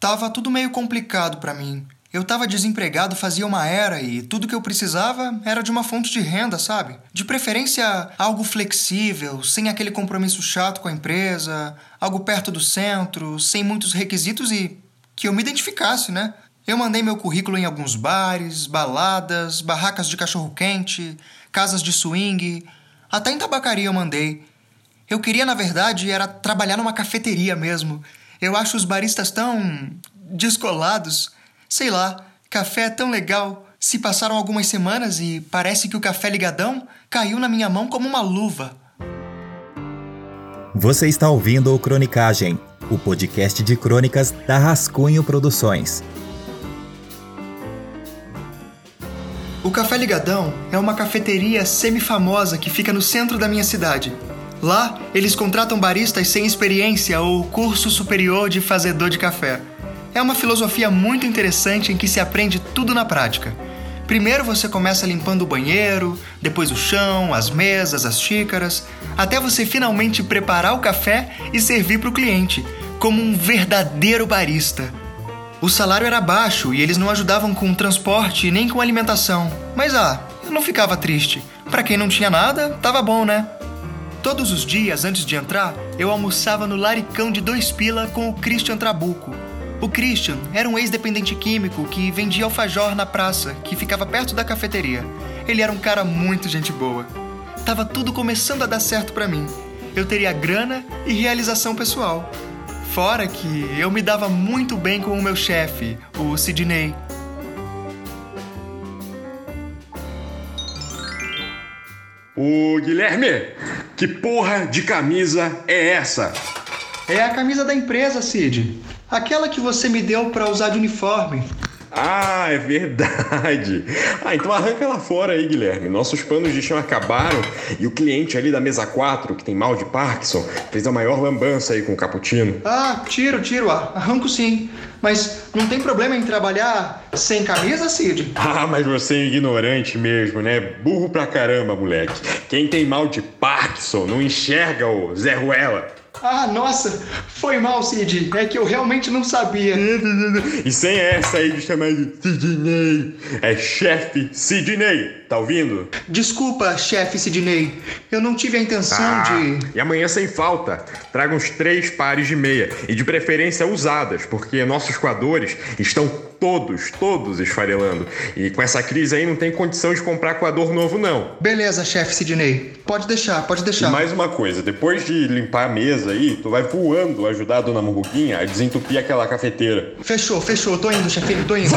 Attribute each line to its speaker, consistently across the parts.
Speaker 1: Tava tudo meio complicado para mim. Eu tava desempregado fazia uma era e tudo que eu precisava era de uma fonte de renda, sabe? De preferência algo flexível, sem aquele compromisso chato com a empresa, algo perto do centro, sem muitos requisitos e que eu me identificasse, né? Eu mandei meu currículo em alguns bares, baladas, barracas de cachorro-quente, casas de swing, até em tabacaria eu mandei. Eu queria, na verdade, era trabalhar numa cafeteria mesmo. Eu acho os baristas tão descolados. Sei lá, café é tão legal. Se passaram algumas semanas e parece que o café ligadão caiu na minha mão como uma luva.
Speaker 2: Você está ouvindo o Cronicagem, o podcast de crônicas da Rascunho Produções.
Speaker 1: O Café Ligadão é uma cafeteria semi-famosa que fica no centro da minha cidade. Lá, eles contratam baristas sem experiência ou curso superior de fazedor de café. É uma filosofia muito interessante em que se aprende tudo na prática. Primeiro você começa limpando o banheiro, depois o chão, as mesas, as xícaras, até você finalmente preparar o café e servir para o cliente, como um verdadeiro barista. O salário era baixo e eles não ajudavam com transporte nem com alimentação. Mas ah, eu não ficava triste. Para quem não tinha nada, tava bom, né? Todos os dias antes de entrar, eu almoçava no laricão de dois pila com o Christian Trabuco, o Christian era um ex-dependente químico que vendia alfajor na praça, que ficava perto da cafeteria. Ele era um cara muito gente boa. Tava tudo começando a dar certo para mim. Eu teria grana e realização pessoal. Fora que eu me dava muito bem com o meu chefe, o Sidney.
Speaker 3: Ô Guilherme, que porra de camisa é essa?
Speaker 1: É a camisa da empresa, Cid. Aquela que você me deu para usar de uniforme.
Speaker 3: Ah, é verdade. Ah, então arranca ela fora aí, Guilherme. Nossos panos de chão acabaram e o cliente ali da mesa 4, que tem mal de Parkinson, fez a maior lambança aí com o cappuccino.
Speaker 1: Ah, tiro, tiro, ah, arranco sim. Mas não tem problema em trabalhar sem camisa, Cid?
Speaker 3: Ah, mas você é ignorante mesmo, né? Burro pra caramba, moleque. Quem tem mal de Parkinson não enxerga o Zé Ruela.
Speaker 1: Ah, nossa, foi mal, Cid. É que eu realmente não sabia.
Speaker 3: E sem essa aí de chamar de Sidney. É chefe Sidney. Tá ouvindo?
Speaker 1: Desculpa, chefe Sidney. Eu não tive a intenção ah, de.
Speaker 3: E amanhã sem falta. Traga uns três pares de meia. E de preferência usadas, porque nossos coadores estão todos, todos esfarelando. E com essa crise aí não tem condição de comprar coador novo, não.
Speaker 1: Beleza, chefe Sidney. Pode deixar, pode deixar.
Speaker 3: E mais uma coisa, depois de limpar a mesa aí, tu vai voando ajudar a dona Murruguinha a desentupir aquela cafeteira.
Speaker 1: Fechou, fechou. Tô indo, chefe, tô indo.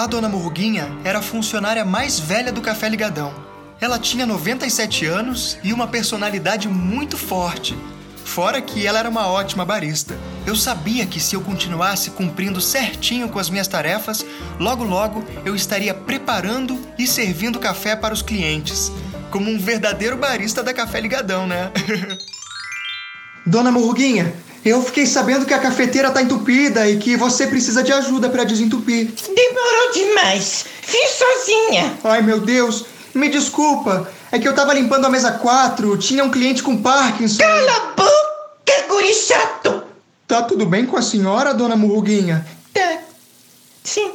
Speaker 1: A dona Murruguinha era a funcionária mais velha do Café Ligadão. Ela tinha 97 anos e uma personalidade muito forte. Fora que ela era uma ótima barista. Eu sabia que se eu continuasse cumprindo certinho com as minhas tarefas, logo logo eu estaria preparando e servindo café para os clientes. Como um verdadeiro barista da Café Ligadão, né? Dona Murruguinha, eu fiquei sabendo que a cafeteira tá entupida e que você precisa de ajuda para desentupir.
Speaker 4: Demorou demais. Fiz sozinha.
Speaker 1: Ai, meu Deus. Me desculpa. É que eu tava limpando a mesa 4, tinha um cliente com Parkinson.
Speaker 4: Cala a boca, guri chato.
Speaker 1: Tá tudo bem com a senhora, dona Murruguinha?
Speaker 4: Tá. Sim.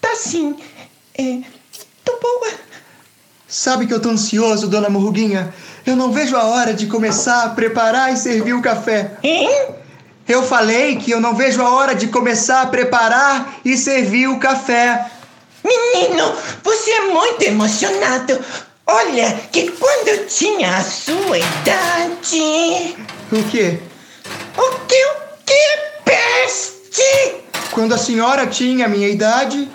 Speaker 4: Tá sim. É. Tô boa.
Speaker 1: Sabe que eu tô ansioso, dona Murruguinha? Eu não vejo a hora de começar a preparar e servir o café.
Speaker 4: Hein?
Speaker 1: Eu falei que eu não vejo a hora de começar a preparar e servir o café.
Speaker 4: Menino, você é muito emocionado. Olha, que quando eu tinha a sua idade.
Speaker 1: O quê?
Speaker 4: O que? O que? Peste!
Speaker 1: Quando a senhora tinha a minha idade,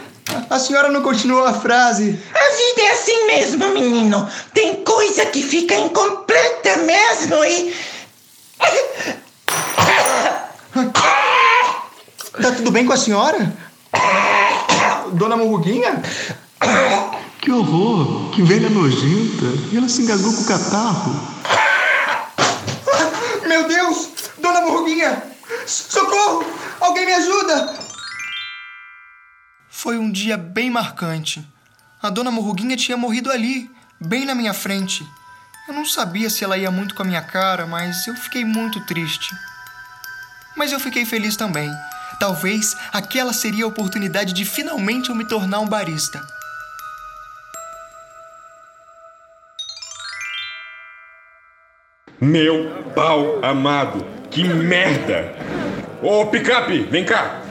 Speaker 1: a senhora não continuou a frase.
Speaker 4: A vida é assim mesmo, menino. Tem coisa que fica incompleta mesmo e.
Speaker 1: Tá tudo bem com a senhora? Dona Murruguinha? Que horror! Que velha nojenta! E ela se engasgou com o catarro. Meu Deus! Dona Murruguinha! Socorro! Alguém me ajuda! Foi um dia bem marcante. A dona Morruguinha tinha morrido ali, bem na minha frente. Eu não sabia se ela ia muito com a minha cara, mas eu fiquei muito triste. Mas eu fiquei feliz também. Talvez aquela seria a oportunidade de finalmente eu me tornar um barista.
Speaker 3: Meu pau amado, que merda! Ô, picape, vem cá!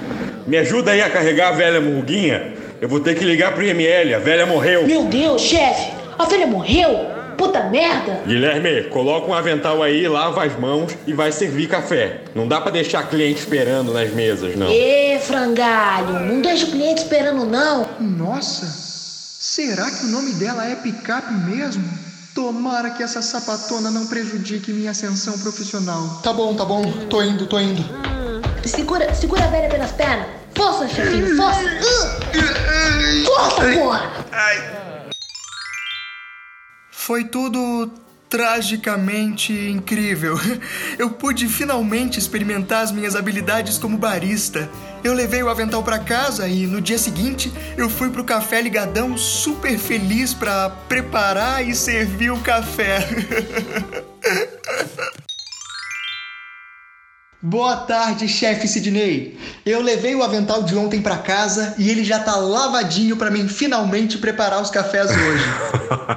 Speaker 3: Me ajuda aí a carregar a velha murguinha. Eu vou ter que ligar pro IML, a velha morreu.
Speaker 5: Meu Deus, chefe! A velha morreu? Puta merda!
Speaker 3: Guilherme, coloca um avental aí, lava as mãos e vai servir café. Não dá pra deixar cliente esperando nas mesas, não.
Speaker 5: Ê, frangalho, não deixa o cliente esperando não.
Speaker 1: Nossa, será que o nome dela é Picape mesmo? Tomara que essa sapatona não prejudique minha ascensão profissional. Tá bom, tá bom, tô indo, tô indo.
Speaker 5: Segura, segura a velha pelas pernas. Força, chefinho, força! Força, porra!
Speaker 1: Foi tudo tragicamente incrível. Eu pude finalmente experimentar as minhas habilidades como barista. Eu levei o avental para casa e no dia seguinte eu fui pro café ligadão super feliz para preparar e servir o café. Boa tarde, chefe Sidney. Eu levei o avental de ontem para casa e ele já tá lavadinho para mim finalmente preparar os cafés hoje.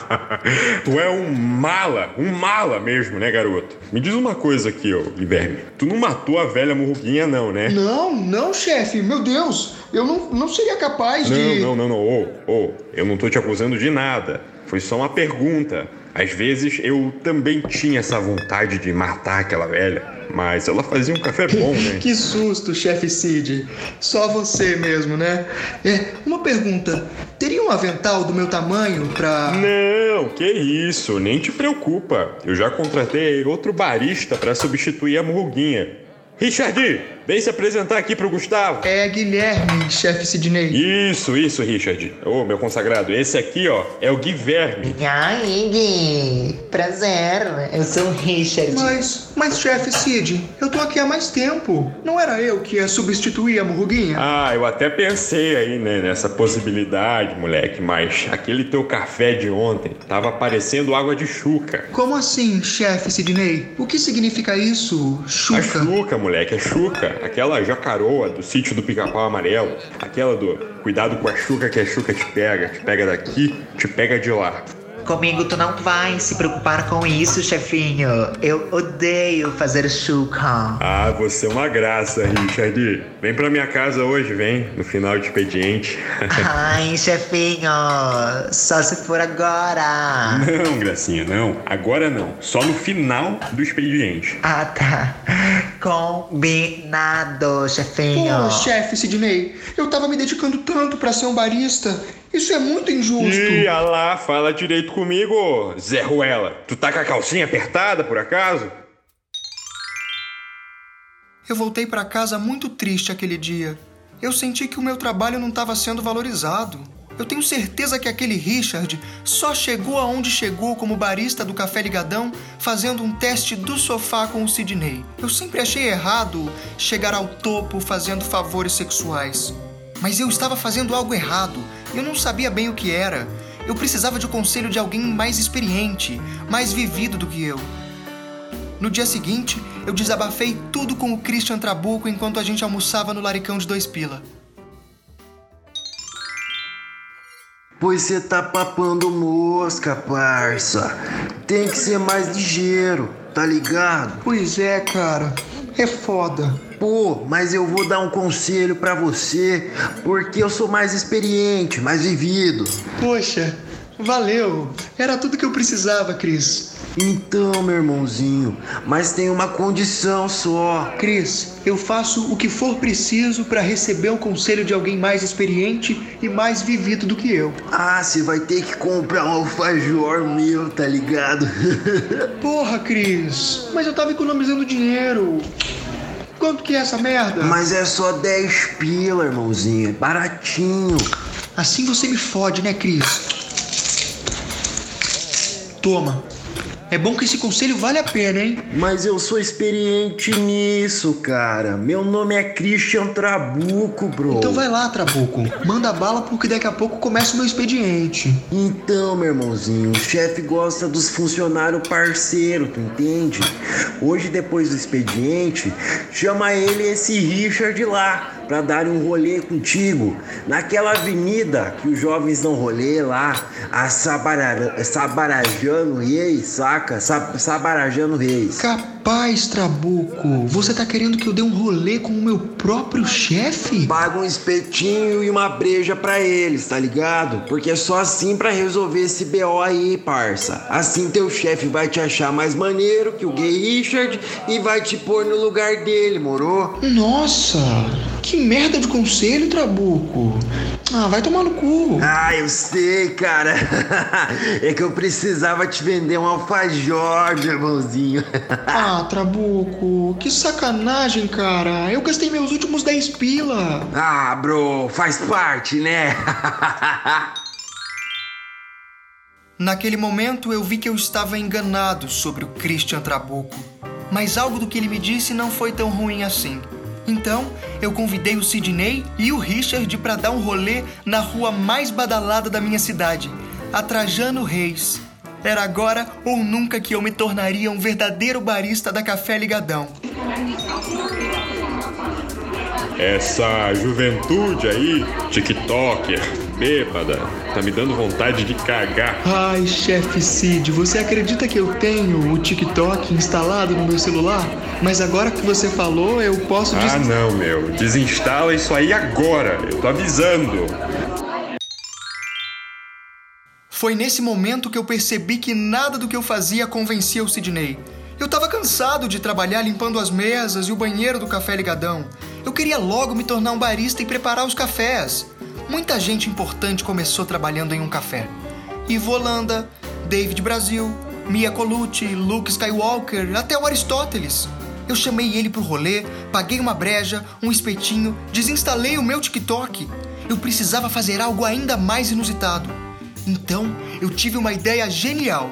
Speaker 3: tu é um mala, um mala mesmo, né, garoto? Me diz uma coisa aqui, ô Guilherme. Tu não matou a velha murguinha, não, né?
Speaker 1: Não, não, chefe. Meu Deus, eu não, não seria capaz
Speaker 3: não,
Speaker 1: de.
Speaker 3: Não, não, não, Ô, ô, eu não tô te acusando de nada. Foi só uma pergunta. Às vezes eu também tinha essa vontade de matar aquela velha, mas ela fazia um café bom, né?
Speaker 1: que susto, chefe Cid. Só você mesmo, né? É, uma pergunta. Teria um avental do meu tamanho pra.
Speaker 3: Não, que isso, nem te preocupa. Eu já contratei outro barista para substituir a murguinha. Richard, vem se apresentar aqui pro Gustavo.
Speaker 1: É Guilherme, chefe Sidney.
Speaker 3: Isso, isso, Richard. Ô, meu consagrado, esse aqui, ó, é o Guilherme.
Speaker 4: Aí, Gui? Prazer, eu sou o Richard.
Speaker 1: Mas, mas chefe Cid, eu tô aqui há mais tempo. Não era eu que ia substituir a murguinha?
Speaker 3: Ah, eu até pensei aí, né, nessa possibilidade, moleque, mas aquele teu café de ontem tava parecendo água de chuca.
Speaker 1: Como assim, chefe Sidney? O que significa isso, chuca?
Speaker 3: A chuca, moleque, é chuca. Aquela jacaroa do sítio do pica-pau amarelo. Aquela do cuidado com a chuca que a chuca te pega. Te pega daqui, te pega de lá.
Speaker 4: Comigo tu não vai se preocupar com isso, chefinho. Eu odeio fazer chuca.
Speaker 3: Ah, você é uma graça, Richard. Vem pra minha casa hoje, vem, no final de expediente.
Speaker 4: Ai, chefinho, só se for agora.
Speaker 3: Não, gracinha, não. Agora não. Só no final do expediente.
Speaker 4: Ah, tá. Combinado, chefinho.
Speaker 1: Pô, chefe Sidney, eu tava me dedicando tanto pra ser um barista. Isso é muito injusto.
Speaker 3: Ih, ah lá, fala direito comigo, Zé Ruela. Tu tá com a calcinha apertada, por acaso?
Speaker 1: Eu voltei pra casa muito triste aquele dia. Eu senti que o meu trabalho não estava sendo valorizado. Eu tenho certeza que aquele Richard só chegou aonde chegou como barista do Café Ligadão fazendo um teste do sofá com o Sidney. Eu sempre achei errado chegar ao topo fazendo favores sexuais. Mas eu estava fazendo algo errado eu não sabia bem o que era. Eu precisava de conselho de alguém mais experiente, mais vivido do que eu. No dia seguinte, eu desabafei tudo com o Christian Trabuco enquanto a gente almoçava no Laricão de Dois Pila.
Speaker 6: Pois você tá papando mosca, parça. Tem que ser mais ligeiro, tá ligado?
Speaker 1: Pois é, cara. É foda.
Speaker 6: Pô, mas eu vou dar um conselho pra você, porque eu sou mais experiente, mais vivido.
Speaker 1: Poxa, valeu. Era tudo que eu precisava, Cris.
Speaker 6: Então, meu irmãozinho, mas tem uma condição só.
Speaker 1: Cris, eu faço o que for preciso para receber o conselho de alguém mais experiente e mais vivido do que eu.
Speaker 6: Ah, você vai ter que comprar um alfajor meu, tá ligado?
Speaker 1: Porra, Cris, mas eu tava economizando dinheiro. Quanto que é essa merda?
Speaker 6: Mas é só 10 pila, irmãozinho, é baratinho.
Speaker 1: Assim você me fode, né, Cris? Toma. É bom que esse conselho vale a pena, hein?
Speaker 6: Mas eu sou experiente nisso, cara. Meu nome é Christian Trabuco, bro.
Speaker 1: Então vai lá, Trabuco. Manda bala porque daqui a pouco começa o meu expediente.
Speaker 6: Então, meu irmãozinho, o chefe gosta dos funcionários parceiros, tu entende? Hoje, depois do expediente, chama ele esse Richard lá pra dar um rolê contigo. Naquela avenida que os jovens dão rolê lá, a Sabara, Sabarajano Reis, saca? Sabarajano Reis.
Speaker 1: Capaz, Trabuco, você tá querendo que eu dê um rolê com o meu próprio chefe?
Speaker 6: Paga um espetinho e uma breja pra eles, tá ligado? Porque é só assim pra resolver esse BO aí, parça. Assim teu chefe vai te achar mais maneiro que o gay Richard e vai te pôr no lugar dele, moro?
Speaker 1: Nossa, que merda de conselho, Trabuco. Ah, vai tomar no cu.
Speaker 6: Ah, eu sei, cara. é que eu precisava te vender um alfajor, meu irmãozinho.
Speaker 1: ah, Trabuco, que sacanagem, cara. Eu gastei meus últimos 10 pila.
Speaker 6: Ah, bro, faz parte, né?
Speaker 1: Naquele momento eu vi que eu estava enganado sobre o Christian Trabuco. Mas algo do que ele me disse não foi tão ruim assim. Então, eu convidei o Sidney e o Richard para dar um rolê na rua mais badalada da minha cidade, a Trajano Reis. Era agora ou nunca que eu me tornaria um verdadeiro barista da Café Ligadão.
Speaker 3: Essa juventude aí, TikToker, bêbada, tá me dando vontade de cagar.
Speaker 1: Ai, chefe Cid, você acredita que eu tenho o TikTok instalado no meu celular? Mas agora que você falou, eu posso...
Speaker 3: Des... Ah, não, meu. Desinstala isso aí agora. Eu tô avisando.
Speaker 1: Foi nesse momento que eu percebi que nada do que eu fazia convencia o Sidney. Eu tava cansado de trabalhar limpando as mesas e o banheiro do café ligadão. Eu queria logo me tornar um barista e preparar os cafés. Muita gente importante começou trabalhando em um café. Ivo Holanda, David Brasil, Mia Colucci, Luke Skywalker, até o Aristóteles. Eu chamei ele pro rolê, paguei uma breja, um espetinho, desinstalei o meu TikTok. Eu precisava fazer algo ainda mais inusitado. Então, eu tive uma ideia genial.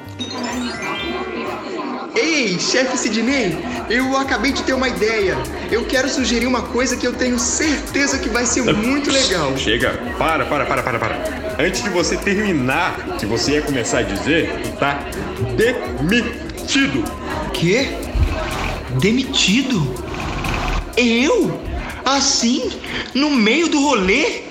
Speaker 1: Ei, chefe Sidney, eu acabei de ter uma ideia. Eu quero sugerir uma coisa que eu tenho certeza que vai ser muito legal.
Speaker 3: Chega, para, para, para, para, para. Antes de você terminar, que você ia começar a dizer, tá demitido.
Speaker 1: Quê? Demitido? Eu? Assim? No meio do rolê?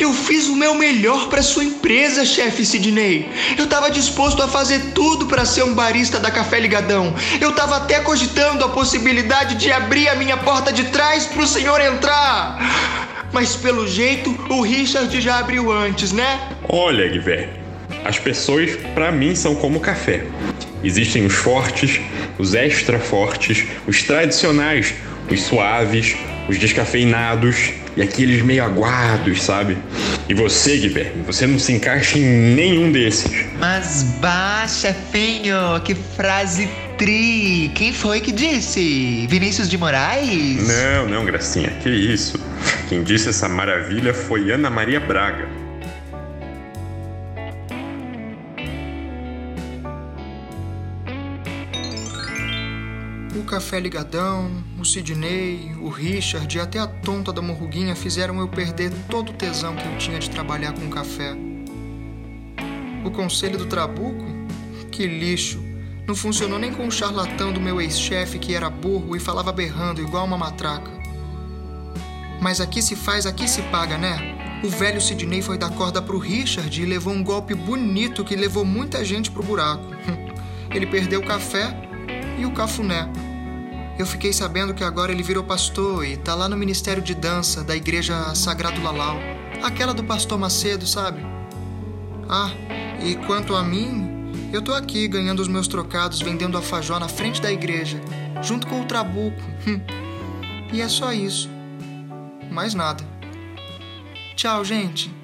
Speaker 1: Eu fiz o meu melhor para sua empresa, chefe Sidney. Eu estava disposto a fazer tudo para ser um barista da Café Ligadão. Eu estava até cogitando a possibilidade de abrir a minha porta de trás para o senhor entrar. Mas pelo jeito, o Richard já abriu antes, né?
Speaker 3: Olha, Guilherme, as pessoas para mim são como café. Existem os fortes, os extra fortes, os tradicionais, os suaves, os descafeinados e aqueles meio aguados, sabe? E você, Guilherme, você não se encaixa em nenhum desses.
Speaker 4: Mas baixa, chefinho, que frase tri! Quem foi que disse? Vinícius de Moraes?
Speaker 3: Não, não, Gracinha, que isso. Quem disse essa maravilha foi Ana Maria Braga.
Speaker 1: Café Ligadão, o Sidney, o Richard e até a tonta da morruguinha fizeram eu perder todo o tesão que eu tinha de trabalhar com café. O conselho do Trabuco? Que lixo! Não funcionou nem com o charlatão do meu ex-chefe que era burro e falava berrando igual uma matraca. Mas aqui se faz, aqui se paga, né? O velho Sidney foi dar corda pro Richard e levou um golpe bonito que levou muita gente pro buraco. Ele perdeu o café e o cafuné. Eu fiquei sabendo que agora ele virou pastor e tá lá no Ministério de Dança da Igreja Sagrado Lalau. Aquela do pastor Macedo, sabe? Ah, e quanto a mim, eu tô aqui ganhando os meus trocados vendendo alfajor na frente da igreja, junto com o Trabuco. Hum. e é só isso. Mais nada. Tchau, gente.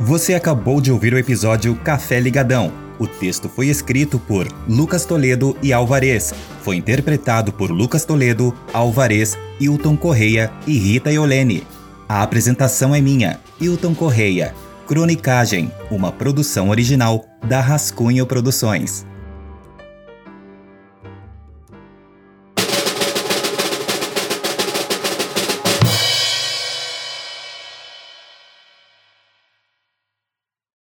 Speaker 2: Você acabou de ouvir o episódio Café Ligadão. O texto foi escrito por Lucas Toledo e Alvarez. Foi interpretado por Lucas Toledo, Alvarez, Hilton Correia e Rita Iolene. A apresentação é minha, Hilton Correia. Cronicagem, uma produção original da Rascunho Produções.